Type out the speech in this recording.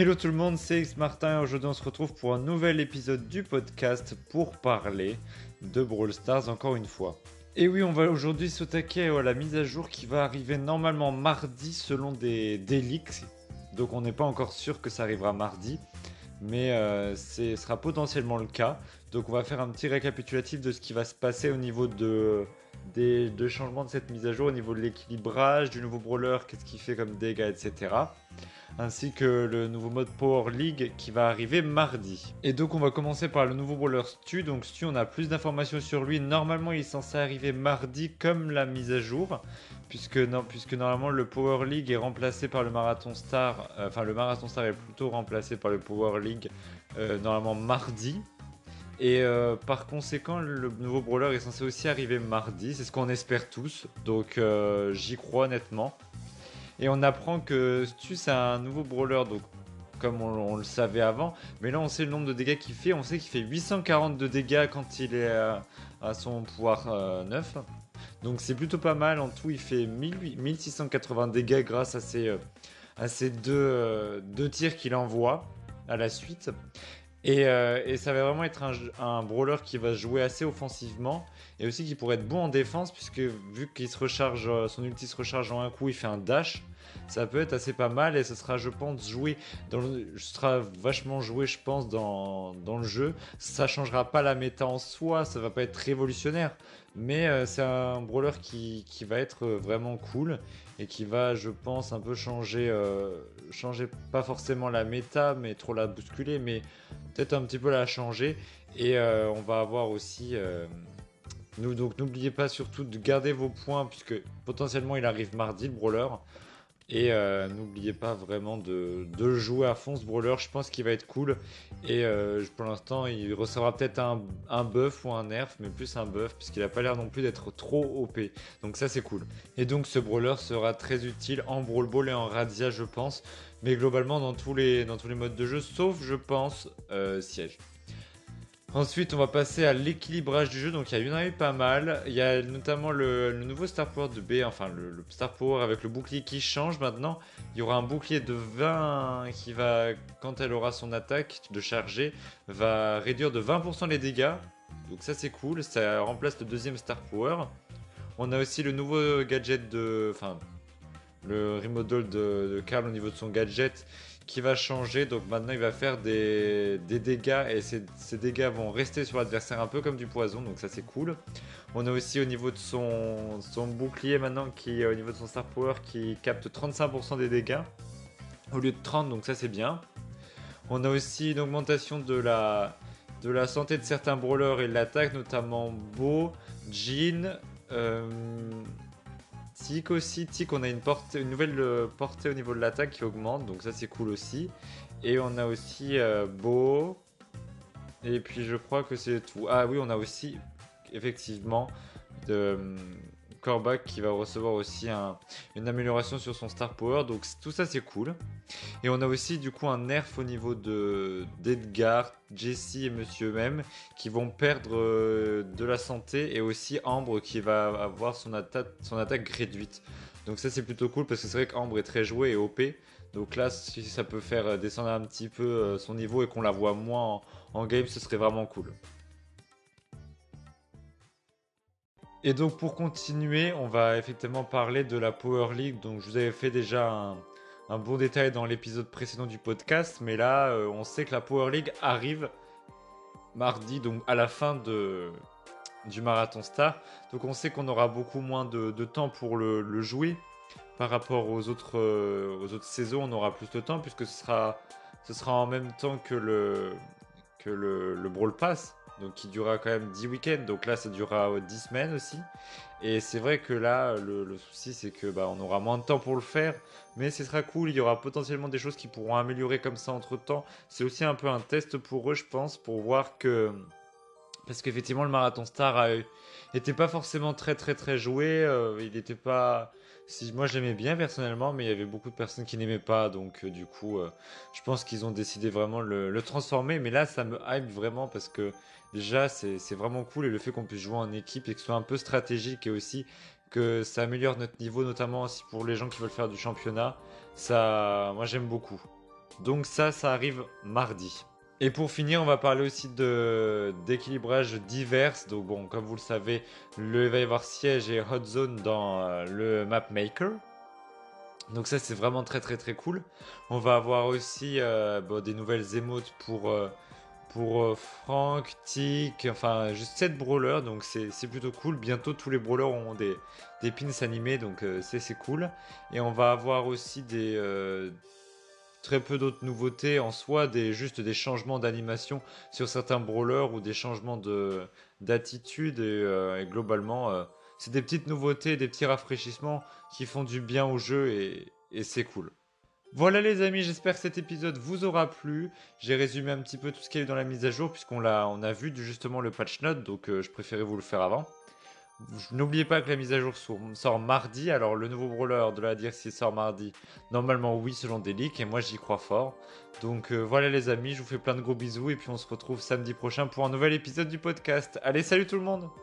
Hello tout le monde, c'est X Martin et aujourd'hui on se retrouve pour un nouvel épisode du podcast pour parler de Brawl Stars encore une fois. Et oui, on va aujourd'hui s'attaquer à la mise à jour qui va arriver normalement mardi selon des, des leaks. Donc on n'est pas encore sûr que ça arrivera mardi, mais euh, ce sera potentiellement le cas. Donc on va faire un petit récapitulatif de ce qui va se passer au niveau de, des, de changements de cette mise à jour, au niveau de l'équilibrage, du nouveau brawler, qu'est-ce qu'il fait comme dégâts, etc ainsi que le nouveau mode Power League qui va arriver mardi. Et donc on va commencer par le nouveau brawler Stu. Donc Stu, on a plus d'informations sur lui. Normalement, il est censé arriver mardi comme la mise à jour, puisque, non, puisque normalement le Power League est remplacé par le Marathon Star. Euh, enfin, le Marathon Star est plutôt remplacé par le Power League euh, normalement mardi. Et euh, par conséquent, le nouveau brawler est censé aussi arriver mardi. C'est ce qu'on espère tous. Donc j'y crois honnêtement. Et on apprend que Stu, c'est un nouveau brawler, donc comme on, le savait avant. Mais là, on sait le nombre de dégâts qu'il fait. On sait qu'il fait 842 dégâts quand il est à, son pouvoir 9. Euh, donc c'est plutôt pas mal. En tout, il fait 1680 dégâts grâce à ces, euh, deux, euh, deux tirs qu'il envoie à la suite. Et, ça va vraiment être un, un, brawler qui va jouer assez offensivement et aussi qui pourrait être bon en défense puisque vu qu'il se recharge, son ulti se recharge en un coup, il fait un dash ça peut être assez pas mal et ce sera, je pense, joué dans le, sera vachement joué, je pense, dans, dans, le jeu. Ça changera pas la méta en soi, ça va pas être révolutionnaire, mais euh, c'est un brawler qui, qui, va être vraiment cool et qui va, je pense, un peu changer, euh, changer pas forcément la méta, mais trop la bousculer, mais peut-être un petit peu la changer. Et euh, on va avoir aussi. Nous, donc n'oubliez pas surtout de garder vos points puisque potentiellement il arrive mardi le brawler. Et euh, n'oubliez pas vraiment de, jouer à fond ce brawler, je pense qu'il va être cool. Et euh, pour l'instant, il recevra peut-être un, buff ou un nerf, mais plus un buff, puisqu'il n'a pas l'air non plus d'être trop OP. Donc ça c'est cool. Et donc ce brawler sera très utile en Brawl Ball et en Radia, je pense. Mais globalement dans tous les, dans tous les modes de jeu, sauf je pense euh, Siège. Ensuite, on va passer à l'équilibrage du jeu. Donc, il y en a eu pas mal. Il y a notamment le, nouveau Star Power de B, enfin le, Star Power avec le bouclier qui change maintenant. Il y aura un bouclier de 20 qui va, quand elle aura son attaque de charger, va réduire de 20% les dégâts. Donc, ça c'est cool. Ça remplace le deuxième Star Power. On a aussi le nouveau gadget de. Enfin, le remodel de, de au niveau de son gadget qui va changer. Donc maintenant, il va faire des, dégâts et ces, dégâts vont rester sur l'adversaire un peu comme du poison. Donc ça, c'est cool. On a aussi au niveau de son, son bouclier maintenant, qui au niveau de son Star Power, qui capte 35% des dégâts au lieu de 30. Donc ça, c'est bien. On a aussi une augmentation de la, de la santé de certains brawlers et de l'attaque, notamment Bo, Jean. Euh, Tic aussi, Tic, on a une, nouvelle euh, portée au niveau de l'attaque qui augmente, donc ça c'est cool aussi. Et on a aussi euh, Beau. Et puis je crois que c'est tout. Ah oui, on a aussi effectivement de, Corbac qui va recevoir aussi une amélioration sur son Star Power. Donc tout ça c'est cool. Et on a aussi du coup un nerf au niveau de d'Edgar, Jesse et Monsieur même qui vont perdre euh, de la santé et aussi Ambre qui va avoir son, attaque réduite. Donc ça c'est plutôt cool parce que c'est vrai qu'Ambre est très joué et OP. Donc là si ça peut faire descendre un petit peu euh, son niveau et qu'on la voit moins en game ce serait vraiment cool. Et donc pour continuer, on va effectivement parler de la Power League. Donc je vous avais fait déjà un, bon détail dans l'épisode précédent du podcast, mais là euh, on sait que la Power League arrive mardi, donc à la fin du Marathon Star. Donc on sait qu'on aura beaucoup moins de, temps pour le, jouer par rapport aux autres, euh, aux autres saisons. On aura plus de temps puisque ce sera, en même temps que le, que le Brawl Pass donc qui durera quand même 10 week-ends. Donc là, ça durera 10 semaines aussi. Et c'est vrai que là, le, souci, c'est que bah, on aura moins de temps pour le faire, mais ce sera cool. Il y aura potentiellement des choses qui pourront améliorer comme ça entre temps. C'est aussi un peu un test pour eux, je pense, pour voir que. Parce qu'effectivement, le marathon star n'était pas forcément très très très joué. Euh, il n'était pas. Moi j'aimais bien personnellement, mais il y avait beaucoup de personnes qui n'aimaient pas, donc euh, du coup, euh, je pense qu'ils ont décidé vraiment le, le transformer. Mais là, ça me hype vraiment parce que déjà c'est vraiment cool et le fait qu'on puisse jouer en équipe et que ce soit un peu stratégique et aussi que ça améliore notre niveau, notamment aussi pour les gens qui veulent faire du championnat, ça, moi j'aime beaucoup. Donc ça, ça arrive mardi. Et pour finir, on va parler aussi d'équilibrage divers. Donc bon, comme vous le savez, le, va y avoir siège et hot zone dans euh, le map maker. Donc ça c'est vraiment très très très cool. On va avoir aussi euh, des nouvelles émotes pour, euh, pour euh, Frank, Tick, enfin juste 7 brawlers, donc c'est plutôt cool. Bientôt tous les brawlers auront des, des pins animés, donc c'est cool. Et on va avoir aussi des, très peu d'autres nouveautés en soi, des, juste des changements d'animation sur certains brawlers ou des changements de, d'attitude. Et, euh, globalement, euh, c'est des petites nouveautés, des petits rafraîchissements qui font du bien au jeu et, c'est cool. Voilà les amis, j'espère que cet épisode vous aura plu. J'ai résumé un petit peu tout ce qu'il y a eu dans la mise à jour puisqu'on l'a, on a vu justement le patch note, donc euh, je préférais vous le faire avant. N'oubliez pas que la mise à jour sort, mardi, alors le nouveau brawler de la DRC sort mardi. Normalement oui selon des leaks et moi j'y crois fort. Donc euh, voilà les amis, je vous fais plein de gros bisous et puis on se retrouve samedi prochain pour un nouvel épisode du podcast. Allez salut tout le monde